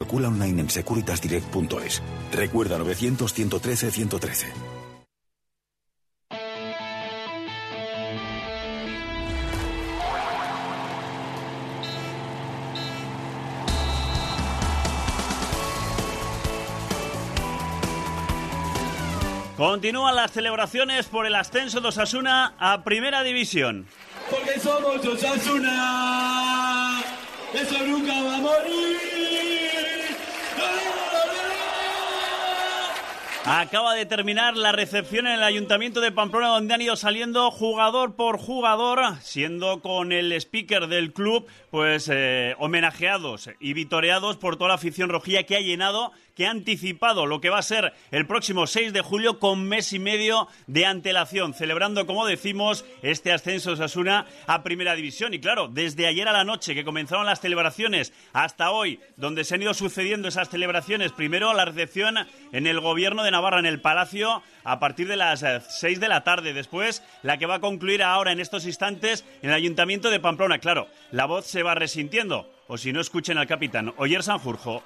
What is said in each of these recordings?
Calcula online en securitasdirect.es. Recuerda 900 113 113. Continúan las celebraciones por el ascenso de Osasuna a Primera División. Porque somos Osasuna. Eso nunca va a morir. Acaba de terminar la recepción en el Ayuntamiento de Pamplona donde han ido saliendo jugador por jugador, siendo con el speaker del club pues eh, homenajeados y vitoreados por toda la afición rojilla que ha llenado que ha anticipado lo que va a ser el próximo 6 de julio con mes y medio de antelación, celebrando, como decimos, este ascenso de Osasuna a Primera División. Y claro, desde ayer a la noche que comenzaron las celebraciones hasta hoy, donde se han ido sucediendo esas celebraciones, primero la recepción en el Gobierno de Navarra, en el Palacio, a partir de las 6 eh, de la tarde. Después, la que va a concluir ahora, en estos instantes, en el Ayuntamiento de Pamplona. Claro, la voz se va resintiendo. O si no, escuchen al capitán Oyer Sanjurjo.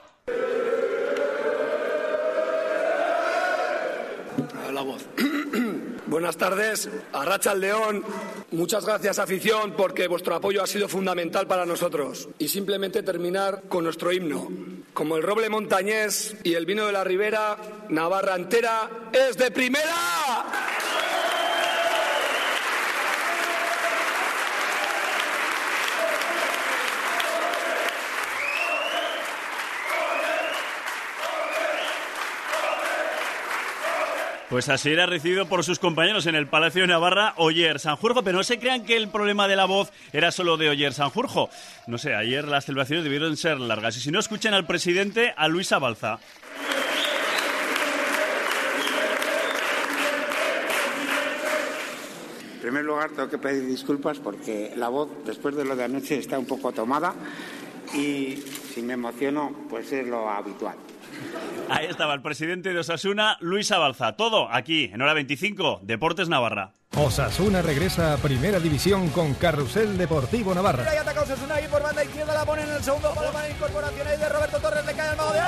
Buenas tardes, Arracha al León. Muchas gracias, afición, porque vuestro apoyo ha sido fundamental para nosotros. Y simplemente terminar con nuestro himno. Como el roble montañés y el vino de la ribera, Navarra entera es de primera. Pues así era recibido por sus compañeros en el Palacio de Navarra, Oyer Sanjurjo. Pero no se crean que el problema de la voz era solo de Oyer Sanjurjo. No sé, ayer las celebraciones debieron ser largas. Y si no, escuchen al presidente, a Luis Abalza. En primer lugar, tengo que pedir disculpas porque la voz, después de lo de anoche, está un poco tomada y si me emociono, pues es lo habitual. Ahí estaba el presidente de Osasuna, Luis Abalza. Todo aquí, en hora 25, Deportes Navarra. Osasuna regresa a Primera División con Carrusel Deportivo Navarra. Ahí ataca Osasuna y por banda izquierda la pone en el segundo palo para incorporación ahí de Roberto Torres, le cae al mago de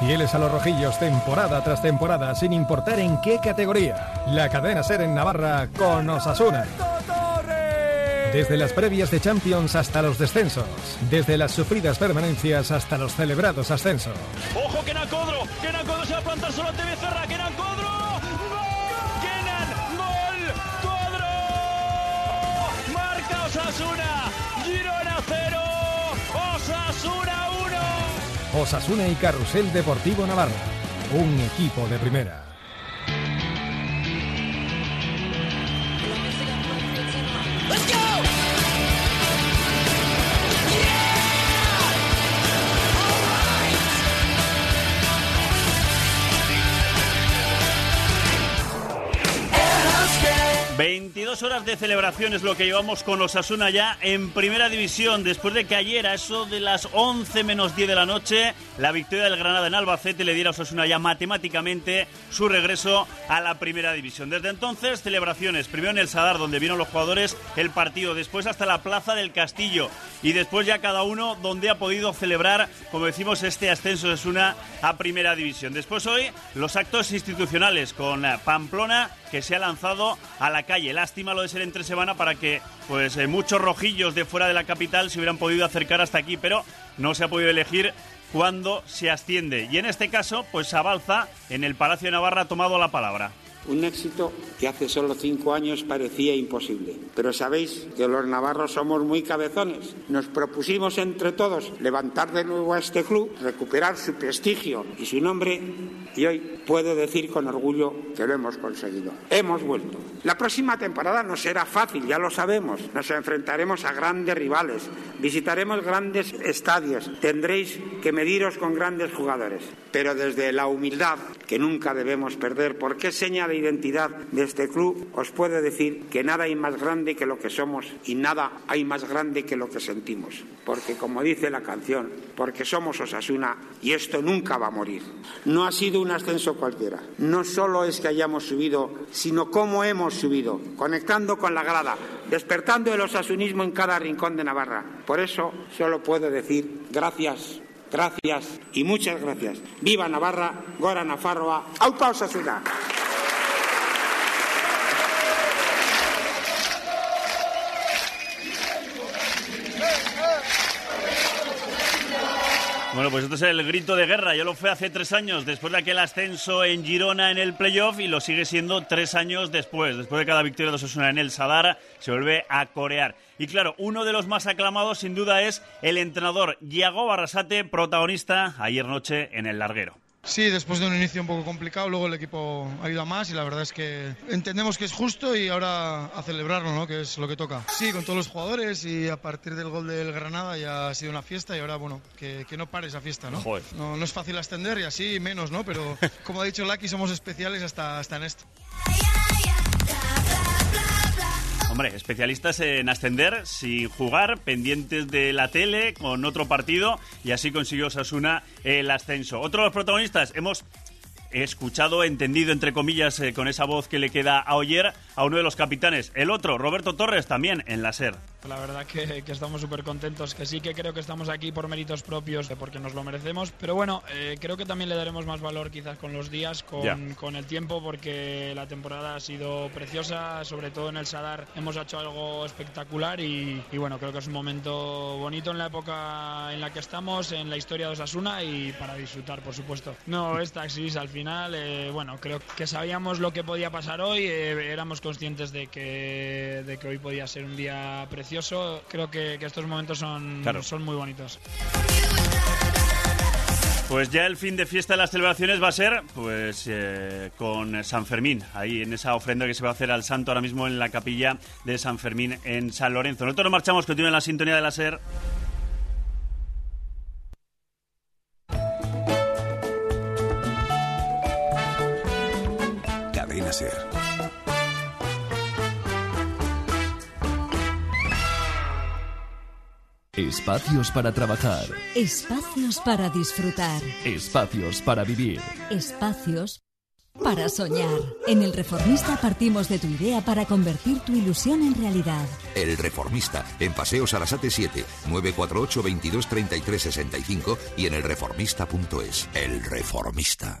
Fieles a los rojillos temporada tras temporada, sin importar en qué categoría. La cadena ser en Navarra con Osasuna. Desde las previas de Champions hasta los descensos. Desde las sufridas permanencias hasta los celebrados ascensos. ¡Ojo, Kenan Codro! ¡Kenan Codro se va a plantar solo ante Becerra! ¡Kenan Codro! ¡Gol! ¡Kenan! ¡Gol! ¡Codro! ¡Marca Osasuna! ¡Girona 0! ¡Osasuna 1! Osasuna y Carrusel Deportivo Navarra. Un equipo de primera. 22 horas de celebración es lo que llevamos con los Asuna ya en primera división, después de que ayer a eso de las 11 menos 10 de la noche, la victoria del Granada en Albacete le diera a Osasuna ya matemáticamente su regreso a la primera división. Desde entonces, celebraciones, primero en el Sadar, donde vieron los jugadores el partido, después hasta la Plaza del Castillo y después ya cada uno donde ha podido celebrar, como decimos, este ascenso de Osasuna a primera división. Después hoy los actos institucionales con Pamplona que se ha lanzado a la calle. Lástima lo de ser entre semana para que pues eh, muchos rojillos de fuera de la capital se hubieran podido acercar hasta aquí, pero no se ha podido elegir cuándo se asciende. Y en este caso, pues Abalza en el Palacio de Navarra ha tomado la palabra. Un éxito que hace solo cinco años parecía imposible. Pero sabéis que los navarros somos muy cabezones. Nos propusimos entre todos levantar de nuevo a este club, recuperar su prestigio y su nombre y hoy puedo decir con orgullo que lo hemos conseguido. Hemos vuelto. La próxima temporada no será fácil, ya lo sabemos. Nos enfrentaremos a grandes rivales, visitaremos grandes estadios, tendréis que mediros con grandes jugadores. Pero desde la humildad, que nunca debemos perder, porque es seña de identidad de este club, os puedo decir que nada hay más grande que lo que somos y nada hay más grande que lo que sentimos. Porque, como dice la canción, porque somos Osasuna y esto nunca va a morir. No ha sido un ascenso cualquiera. No solo es que hayamos subido, sino cómo hemos subido, conectando con la grada, despertando el osasunismo en cada rincón de Navarra. Por eso solo puedo decir gracias Gracias y muchas gracias. Viva Navarra, Gora Nafarroa, Aupa Osasuna. Bueno, pues esto es el grito de guerra. Ya lo fue hace tres años, después de aquel ascenso en Girona en el playoff, y lo sigue siendo tres años después. Después de cada victoria de Osasuna en el Sadar, se vuelve a corear. Y claro, uno de los más aclamados, sin duda, es el entrenador Iago Barrasate, protagonista ayer noche en el larguero. Sí, después de un inicio un poco complicado, luego el equipo ha ido a más y la verdad es que entendemos que es justo y ahora a celebrarlo, ¿no? que es lo que toca. Sí, con todos los jugadores y a partir del gol del Granada ya ha sido una fiesta y ahora, bueno, que, que no pare esa fiesta. ¿no? ¿no? No es fácil ascender y así menos, ¿no? pero como ha dicho Lucky, somos especiales hasta, hasta en esto. Hombre, especialistas en ascender sin jugar, pendientes de la tele, con otro partido, y así consiguió Sasuna el ascenso. Otro de los protagonistas, hemos escuchado, entendido, entre comillas, eh, con esa voz que le queda a Oyer, a uno de los capitanes. El otro, Roberto Torres, también en la SER. La verdad que, que estamos súper contentos, que sí que creo que estamos aquí por méritos propios, porque nos lo merecemos, pero bueno, eh, creo que también le daremos más valor quizás con los días, con, con, el tiempo, porque la temporada ha sido preciosa, sobre todo en el Sadar hemos hecho algo espectacular y, y, bueno, creo que es un momento bonito en la época en la que estamos, en la historia de Osasuna y para disfrutar, por supuesto. No es taxis, al final, eh, bueno, creo que sabíamos lo que podía pasar hoy, eh, éramos conscientes de que, de que hoy podía ser un día precioso Creo que, que estos momentos son, Claro. son muy bonitos. Pues ya el fin de fiesta de las celebraciones va a ser pues eh, con San Fermín, ahí en esa ofrenda que se va a hacer al santo ahora mismo en la capilla de San Fermín en San Lorenzo. Nosotros nos marchamos, continúen la sintonía de la SER. Espacios para trabajar. Espacios para disfrutar. Espacios para vivir. Espacios para soñar. En El Reformista partimos de tu idea para convertir tu ilusión en realidad. El Reformista, en Paseos Arasate 7, 948 22 33 65 y en elreformista.es. El Reformista.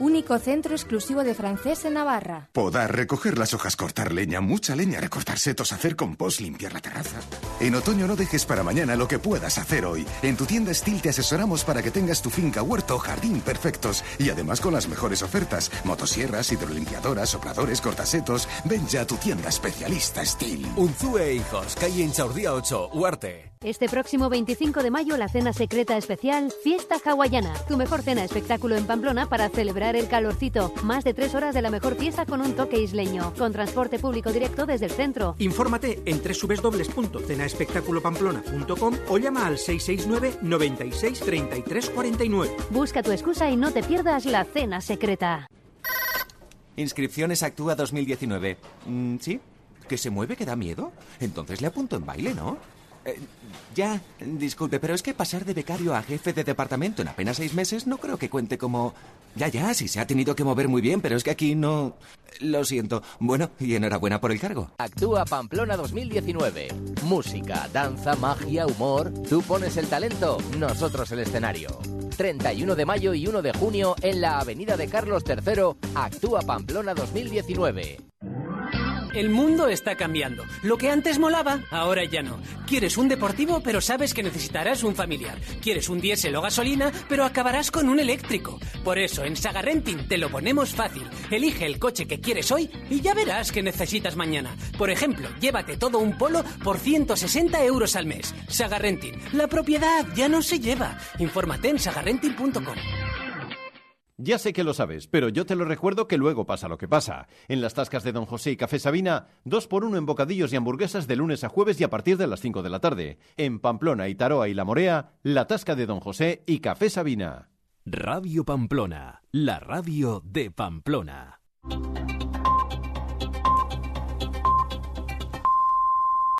Único centro exclusivo de francés en Navarra. Podar, recoger las hojas, cortar leña, mucha leña, recortar setos, hacer compost, limpiar la terraza. En otoño no dejes para mañana lo que puedas hacer hoy. En tu tienda Steel te asesoramos para que tengas tu finca, huerto o jardín perfectos. Y además con las mejores ofertas. Motosierras, hidrolimpiadoras, sopladores, cortasetos. Ven ya a tu tienda especialista Steel. Unzue Hijos, calle Inchaurdía 8, Huarte. Este próximo 25 de mayo la cena secreta especial Fiesta Hawaiana. Tu mejor cena espectáculo en Pamplona para celebrar el calorcito. Más de tres horas de la mejor fiesta con un toque isleño. Con transporte público directo desde el centro. Infórmate en www.cenaespectaculopamplona.com o llama al 669 96 33 49. Busca tu excusa y no te pierdas la cena secreta. Inscripciones Actúa 2019. Mm, ¿Sí? ¿Que se mueve que da miedo? Entonces le apunto en baile, ¿no? Eh, ya, disculpe, pero es que pasar de becario a jefe de departamento en apenas seis meses no creo que cuente como... Ya, ya, sí se ha tenido que mover muy bien, pero es que aquí no... Lo siento. Bueno, y enhorabuena por el cargo. Actúa Pamplona 2019. Música, danza, magia, humor. Tú pones el talento, nosotros el escenario. 31 de mayo y 1 de junio en la Avenida de Carlos III, Actúa Pamplona 2019. El mundo está cambiando. Lo que antes molaba, ahora ya no. Quieres un deportivo, pero sabes que necesitarás un familiar. Quieres un diésel o gasolina, pero acabarás con un eléctrico. Por eso, en Saga Renting te lo ponemos fácil. Elige el coche que quieres hoy y ya verás que necesitas mañana. Por ejemplo, llévate todo un polo por 160 euros al mes. Saga Renting. La propiedad ya no se lleva. Infórmate en sagarrenting.com. Ya sé que lo sabes, pero yo te lo recuerdo que luego pasa lo que pasa. En las tascas de Don José y Café Sabina, dos por uno en bocadillos y hamburguesas de lunes a jueves y a partir de las 5 de la tarde. En Pamplona, Itaroa y La Morea, la tasca de Don José y Café Sabina. Radio Pamplona, la radio de Pamplona.